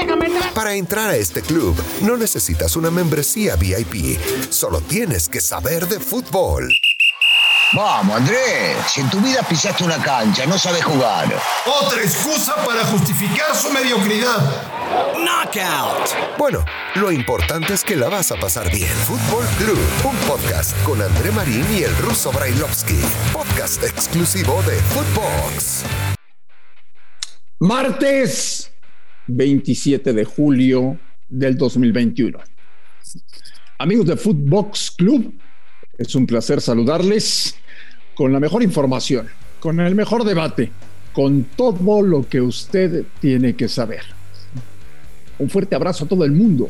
déjame entrar. Para entrar a este club no necesitas una membresía VIP, solo tienes que saber de fútbol. Vamos, Andrés, si en tu vida pisaste una cancha, no sabes jugar. Otra excusa para justificar su mediocridad. Knockout. Bueno, lo importante es que la vas a pasar bien. Fútbol Club, un podcast con André Marín y el ruso Brailovsky. Podcast exclusivo de Footbox. Martes 27 de julio del 2021. Amigos de Footbox Club, es un placer saludarles con la mejor información, con el mejor debate, con todo lo que usted tiene que saber. Un fuerte abrazo a todo el mundo.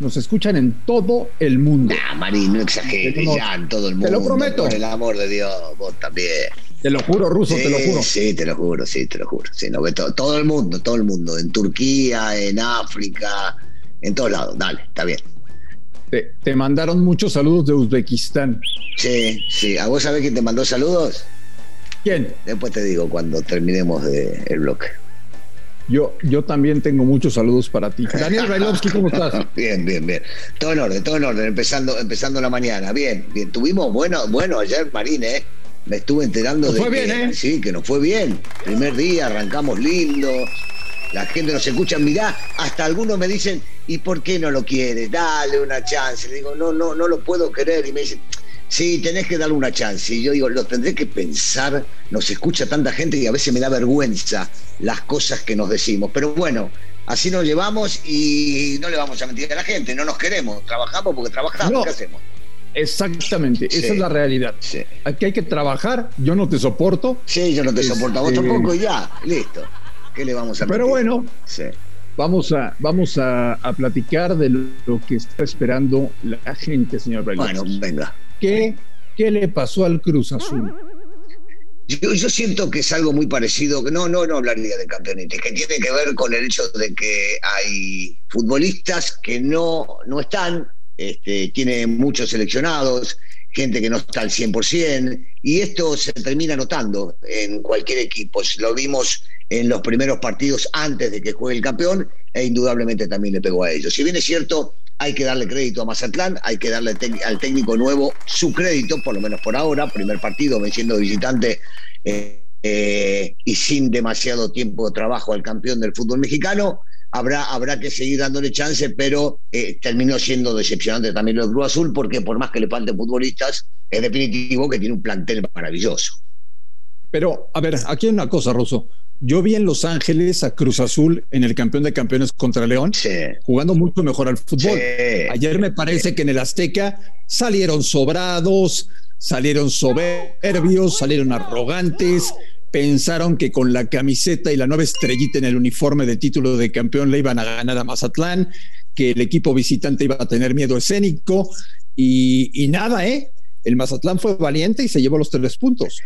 Nos escuchan en todo el mundo. Nah, Marín, no exageres, ya en todo el mundo. te lo prometo. Por el amor de Dios, vos también. Te lo juro, Ruso, te lo juro. Sí, te lo juro, sí, te lo juro. Sí, no, todo, todo el mundo, todo el mundo. En Turquía, en África, en todos lados. Dale, está bien. Te, te mandaron muchos saludos de Uzbekistán. Sí, sí. ¿A vos sabés quién te mandó saludos? ¿Quién? Después te digo cuando terminemos de el bloque. Yo, yo también tengo muchos saludos para ti. Daniel Brailovsky, ¿cómo estás? Bien, bien, bien. Todo en orden, todo en orden, empezando, empezando la mañana. Bien, bien. Tuvimos, bueno, bueno, ayer Marín, ¿eh? Me estuve enterando Nos de fue que, bien, ¿eh? Sí, que nos fue bien. Primer día, arrancamos lindo. La gente nos escucha, mirá, hasta algunos me dicen, ¿y por qué no lo quieres? Dale una chance. Le digo, no, no, no lo puedo querer. Y me dicen, sí, tenés que darle una chance. Y yo digo, lo tendré que pensar. Nos escucha tanta gente y a veces me da vergüenza las cosas que nos decimos. Pero bueno, así nos llevamos y no le vamos a mentir a la gente. No nos queremos. Trabajamos porque trabajamos. No. ¿Qué hacemos? Exactamente, Sí. esa es la realidad. Sí. Aquí hay que trabajar, yo no te soporto, Sí, yo no te soporto a vos tampoco y ya, listo. ¿Qué le vamos a pero mentir? bueno, Sí. vamos a, vamos a, a platicar de lo que está esperando la gente, señor. Bueno, venga. ¿Qué, ¿Qué le pasó al Cruz Azul? Yo, yo siento que es algo muy parecido, que no, no, no hablaría de campeonato, que tiene que ver con el hecho de que hay futbolistas que no, no están, este, tiene muchos seleccionados, gente que no está al 100%, y esto se termina notando en cualquier equipo. Lo vimos en los primeros partidos antes de que juegue el campeón, e indudablemente también le pegó a ellos. Si bien es cierto, hay que darle crédito a Mazatlán, hay que darle al técnico nuevo su crédito, por lo menos por ahora, primer partido venciendo visitante eh, eh, y sin demasiado tiempo de trabajo al campeón del fútbol mexicano. Habrá, habrá que seguir dándole chance, pero eh, terminó siendo decepcionante también del Cruz Azul, porque por más que le falten futbolistas, es definitivo que tiene un plantel maravilloso. Pero, a ver, aquí hay una cosa, Russo. Yo vi en Los Ángeles a Cruz Azul en el campeón de campeones contra León, Sí. jugando mucho mejor al fútbol. Sí. Ayer me parece que en el Azteca salieron sobrados, salieron soberbios, salieron arrogantes, pensaron que con la camiseta y la nueva estrellita en el uniforme de título de campeón le iban a ganar a Mazatlán, que el equipo visitante iba a tener miedo escénico y, y nada, ¿eh? El Mazatlán fue valiente y se llevó los tres puntos.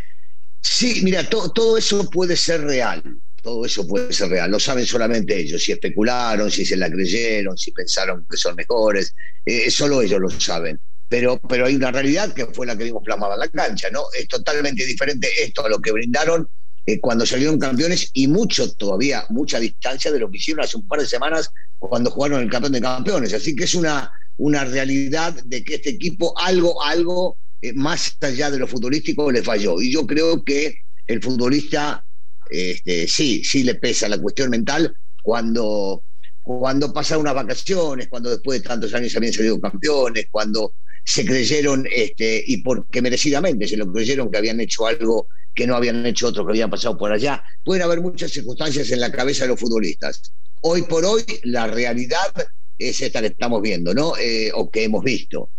Sí, mira, to- todo eso puede ser real. Todo eso puede ser real. Lo saben solamente ellos. Si especularon, si se la creyeron, si pensaron que son mejores. eh, solo ellos lo saben. Pero, pero hay una realidad que fue la que vimos plasmada en la cancha, ¿no? Es totalmente diferente esto a lo que brindaron eh, cuando salieron campeones y mucho todavía, mucha distancia de lo que hicieron hace un par de semanas cuando jugaron el campeón de campeones. Así que es una, una realidad de que este equipo algo, algo eh, más allá de lo futbolístico le falló. Y yo creo que el futbolista este, sí, sí le pesa la cuestión mental cuando, cuando pasaron unas vacaciones, cuando después de tantos años habían salido campeones, cuando se creyeron, este, y porque merecidamente se lo creyeron que habían hecho algo que no habían hecho otros que habían pasado por allá. Pueden haber muchas circunstancias en la cabeza de los futbolistas. Hoy por hoy la realidad es esta que estamos viendo, ¿no? Eh, o que hemos visto.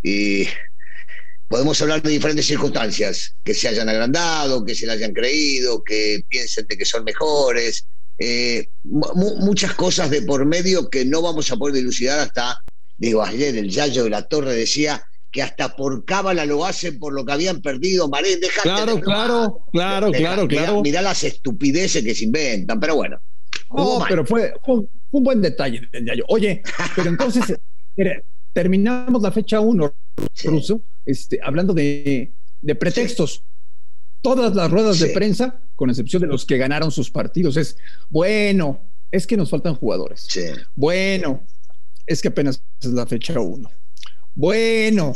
Y podemos hablar de diferentes circunstancias, que se hayan agrandado, que se le hayan creído, que piensen de que son mejores, eh, mu- muchas cosas de por medio que no vamos a poder dilucidar hasta, digo, ayer el Yayo de la Torre decía que hasta por cábala lo hacen por lo que habían perdido, Maré, déjate Claro, de- claro, claro, Deja- claro, mirá- claro. Mirá las estupideces que se inventan, pero bueno. mal. pero fue, fue un- buen detalle del Yayo. Oye, pero entonces terminamos la fecha 1, Sí. Este, hablando de, de pretextos. Todas las ruedas de prensa, con excepción de los que ganaron sus partidos, es bueno, es que nos faltan jugadores. Bueno, es que apenas es la fecha uno. Bueno,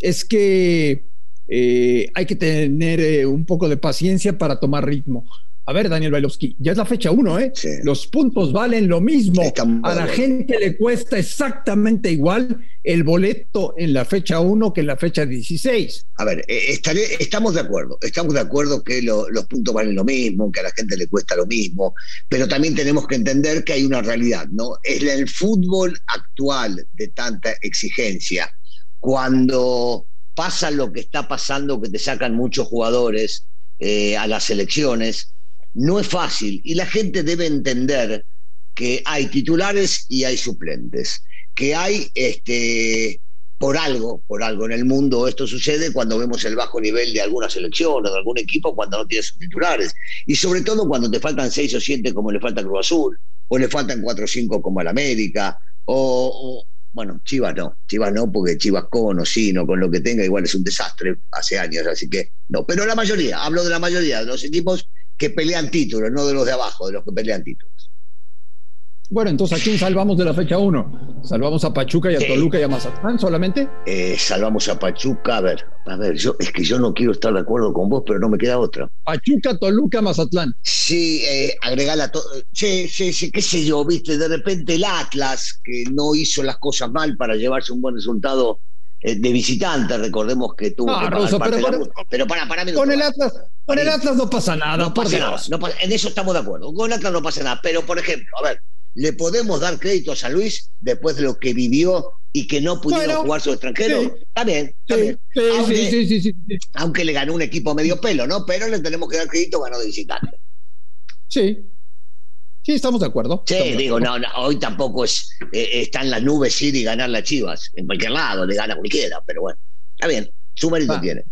es que eh, hay que tener eh, un poco de paciencia para tomar ritmo. A ver, Daniel Bailovsky, ya es la fecha uno, ¿eh? Sí. Los puntos valen lo mismo. A la gente le cuesta exactamente igual el boleto en la fecha uno que en la fecha 16. A ver, eh, estaré- estamos de acuerdo, estamos de acuerdo que lo- los puntos valen lo mismo, que a la gente le cuesta lo mismo, pero también tenemos que entender que hay una realidad, ¿no? Es el fútbol actual de tanta exigencia, cuando pasa lo que está pasando, que te sacan muchos jugadores eh, a las elecciones, no es fácil y la gente debe entender que hay titulares y hay suplentes, que hay este, por algo, por algo en el mundo esto sucede cuando vemos el bajo nivel de alguna selección o de algún equipo cuando no tiene sus titulares. Y sobre todo cuando te faltan seis o siete como le falta Cruz Azul, o le faltan cuatro o cinco como al América, o- bueno, Chivas no, Chivas no, porque Chivas con o sin o con lo que tenga igual es un desastre hace años, así que no. Pero la mayoría, hablo de la mayoría de los equipos que pelean títulos, no de los de abajo, de los que pelean títulos. Bueno, entonces, ¿a quién salvamos de la fecha uno? ¿Salvamos a Pachuca y a Sí. Toluca y a Mazatlán solamente? Eh, salvamos a Pachuca, a ver, a ver, yo es que yo no quiero estar de acuerdo con vos, pero no me queda otra. Pachuca, Toluca, Mazatlán. Sí, eh, agregala todo. Sí, sí, sí, qué sé yo, viste, de repente el Atlas, que no hizo las cosas mal para llevarse un buen resultado eh, de visitante, recordemos que tuvo No, que Russo, parte pero de la. Pero para, para, Con el Atlas, con el Atlas no pasa nada, no por pasa nada, Dios. no pasa- en eso estamos de acuerdo. Con Atlas no pasa nada. Pero, por ejemplo, a ver, le podemos dar crédito a San Luis después de lo que vivió y que no pudieron Bueno, jugar su extranjero. sí. Está bien, está Sí, bien. sí, Aunque- le ganó un equipo medio pelo, ¿no? Pero le tenemos que dar crédito, ganó de visitante. Sí. Sí, estamos de acuerdo. Sí, Estamos digo, acuerdo. no, no, hoy tampoco es, eh, está en las nubes ir y ganar las chivas. En cualquier lado, le gana cualquiera, pero bueno, está bien, su mérito Ah, tiene.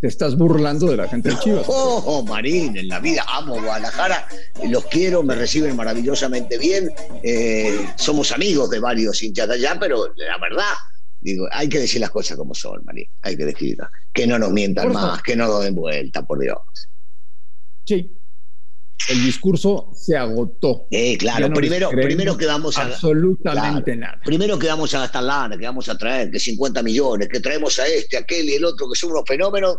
Te, estás burlando de la gente de Chivas. Oh, oh, Marín, en la vida amo Guadalajara, los quiero, me reciben maravillosamente bien, eh, somos amigos de varios hinchas de allá, pero la verdad, digo, hay que decir las cosas como son, Marín, hay que decirlas, que no nos mientan Por más, favor. que no nos den vuelta, por Dios. Sí. El discurso se agotó. Eh, claro, no primero, que vamos a... Absolutamente nada. Primero que vamos a gastar lana, que vamos a traer, que 50 millones, que traemos a este, aquel y el otro, que son unos fenómenos.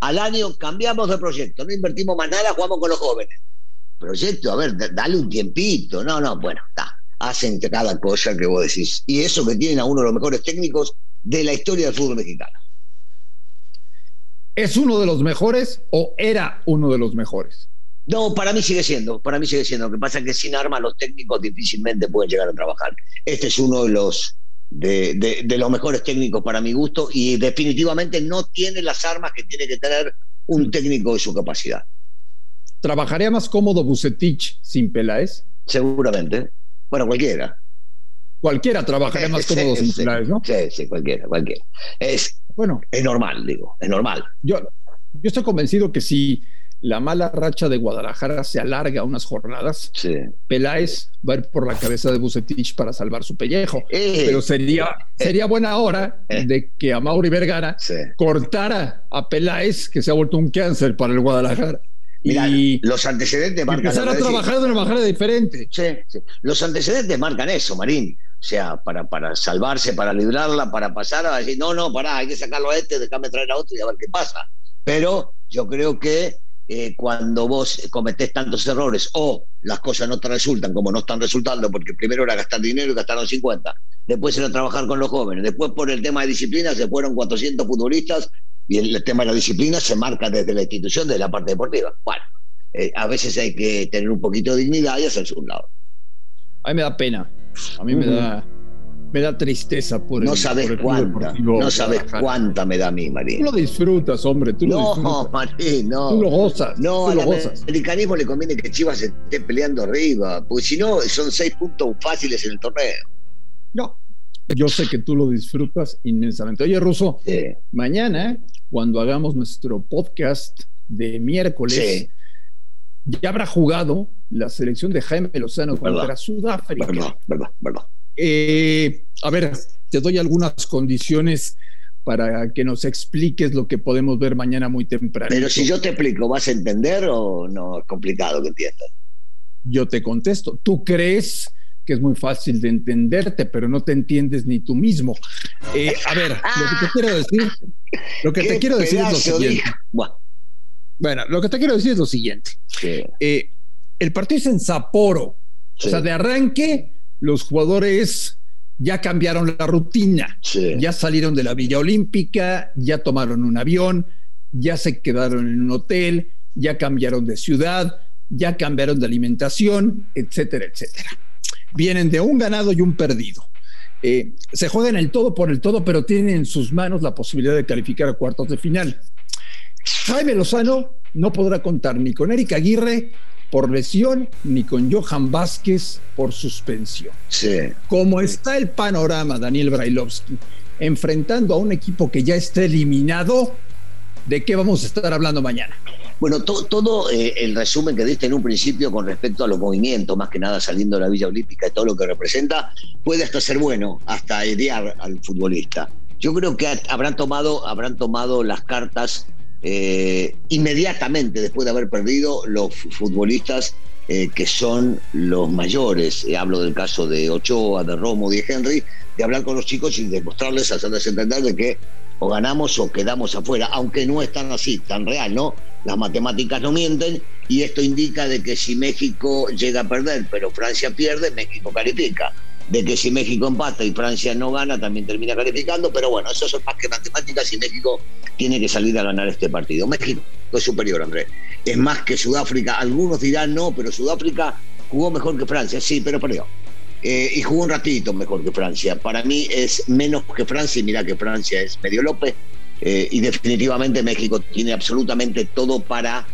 Al año cambiamos de proyecto, no invertimos más nada, jugamos con los jóvenes. Proyecto, a ver, da- dale un tiempito. No, no, bueno, está. Hacen cada cosa que vos decís. Y eso que tienen a uno de los mejores técnicos de la historia del fútbol mexicano. ¿Es uno de los mejores o era uno de los mejores? No, para mí sigue siendo, para mí sigue siendo. Lo que pasa es que sin armas los técnicos difícilmente pueden llegar a trabajar. Este es uno de los de, de- de los mejores técnicos para mi gusto y definitivamente no tiene las armas que tiene que tener un técnico de su capacidad. ¿Trabajaría más cómodo Bucetich sin Peláez? Seguramente. Bueno, cualquiera. Cualquiera trabajaría más Sí, cómodo sin sí, Peláez, ¿no? Sí, sí, cualquiera, cualquiera. Es, Bueno, es normal, digo, es normal. yo, yo estoy convencido que si la mala racha de Guadalajara se alarga unas jornadas, Sí. Peláez va a ir por la cabeza de Bucetich para salvar su pellejo. Eh, Pero sería, sería buena hora Eh. de que a Mauri Vergara sí. cortara a Peláez, que se ha vuelto un cáncer para el Guadalajara, y los antecedentes marcan empezar a trabajar de una manera diferente. Sí, sí. Los antecedentes marcan eso, Marín. O sea, para, para salvarse, para librarla, para pasar a decir, no, no, pará, hay que sacarlo a este, déjame traer a otro y a ver qué pasa. Pero yo creo que eh, cuando vos cometés tantos errores o las cosas no te resultan como no están resultando, porque primero era gastar dinero y gastaron 50, después era trabajar con los jóvenes, después por el tema de disciplina se fueron 400 futbolistas y el tema de la disciplina se marca desde la institución, desde la parte deportiva. Bueno, eh, a veces hay que tener un poquito de dignidad y hacerse un lado. A mí me da pena. A mí me da me da tristeza por No el, sabes por el cuánta, no sabes cuánta me da a mí, Tú Marín. lo disfrutas, hombre, tú lo No, disfrutas. Marín, no. Tú lo gozas, No, tú al lo gozas. americanismo le conviene que Chivas esté peleando arriba, porque si no, son seis puntos fáciles en el torneo. No, yo sé que tú lo disfrutas inmensamente. Oye, Russo, Sí. mañana, cuando hagamos nuestro podcast de miércoles, Sí. ya habrá jugado la selección de Jaime Lozano contra Sudáfrica. Verdad, verdad, verdad. Eh, a ver, te doy algunas condiciones para que nos expliques lo que podemos ver mañana muy temprano. Pero si yo te explico, ¿vas a entender o no es complicado que entiendas? yo te contesto. Tú crees que es muy fácil de entenderte, pero no te entiendes ni tú mismo. Eh, a ver, lo que te quiero decir, lo que te quiero decir es lo siguiente. Bueno, lo que te quiero decir es lo siguiente. Eh, el partido es en Sapporo. O sea, de arranque, los jugadores ya cambiaron la rutina. Ya salieron de la Villa Olímpica, ya tomaron un avión, ya se quedaron en un hotel, ya cambiaron de ciudad, ya cambiaron de alimentación, etcétera, etcétera. Vienen de un ganado y un perdido. Eh, se juegan el todo por el todo, pero tienen en sus manos la posibilidad de calificar a cuartos de final. Jaime Lozano no podrá contar ni con Erika Aguirre por lesión ni con Johan Vázquez por suspensión. Sí. Como está el panorama, Daniel Brailovsky, enfrentando a un equipo que ya está eliminado, ¿de qué vamos a estar hablando mañana? Bueno, todo eh, el resumen que diste en un principio con respecto a los movimientos, más que nada saliendo de la Villa Olímpica y todo lo que representa, puede hasta ser bueno, hasta idear al futbolista. Yo creo que habrán tomado, habrán tomado las cartas eh, inmediatamente después de haber perdido los futbolistas eh, que son los mayores. hablo del caso de Ochoa, de Romo, de Henry, de hablar con los chicos y demostrarles, hacerles entender de que o ganamos o quedamos afuera, aunque no es tan así, tan real, ¿no? Las matemáticas no mienten y esto indica de que si México llega a perder, pero Francia pierde, México califica. De que si México empata y Francia no gana, también termina calificando, pero bueno, eso son más que matemáticas y México tiene que salir a ganar este partido. México es superior, Andrés. Es más que Sudáfrica. Algunos dirán no, pero Sudáfrica jugó mejor que Francia, sí, pero perdió. Eh, y jugó un ratito mejor que Francia. Para mí es menos que Francia y mira que Francia es medio López. Eh, y definitivamente México tiene absolutamente todo para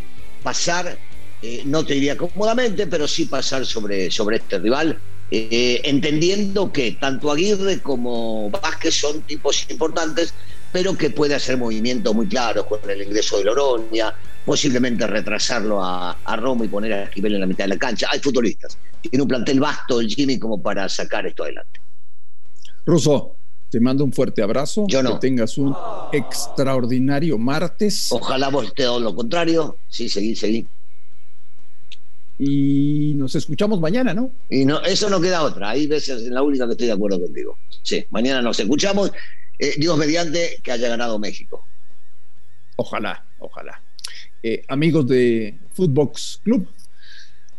pasar, eh, no te diría cómodamente, pero sí pasar sobre, sobre este rival, entendiendo que tanto Aguirre como Vázquez son tipos importantes, pero que puede hacer movimientos muy claros con el ingreso de Loronia, posiblemente retrasarlo a, a Roma y poner a Esquivel en la mitad de la cancha. Hay futbolistas. Tiene un plantel vasto el Jimmy como para sacar esto adelante. Russo, te mando un fuerte abrazo. Yo no. Que tengas un extraordinario martes. Ojalá vos te lo contrario. Sí, seguí, seguí. Y nos escuchamos mañana, ¿no? Y no, eso no queda otra. Hay veces en la única que estoy de acuerdo contigo. Sí, mañana nos escuchamos. Eh, Dios mediante que haya ganado México. Ojalá, ojalá. Eh, amigos de Footbox Club,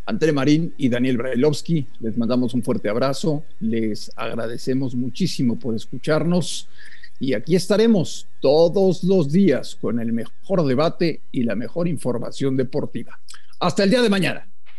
André Marín y Daniel Brailovsky, les mandamos un fuerte abrazo, les agradecemos muchísimo por escucharnos y aquí estaremos todos los días con el mejor debate y la mejor información deportiva. Hasta el día de mañana.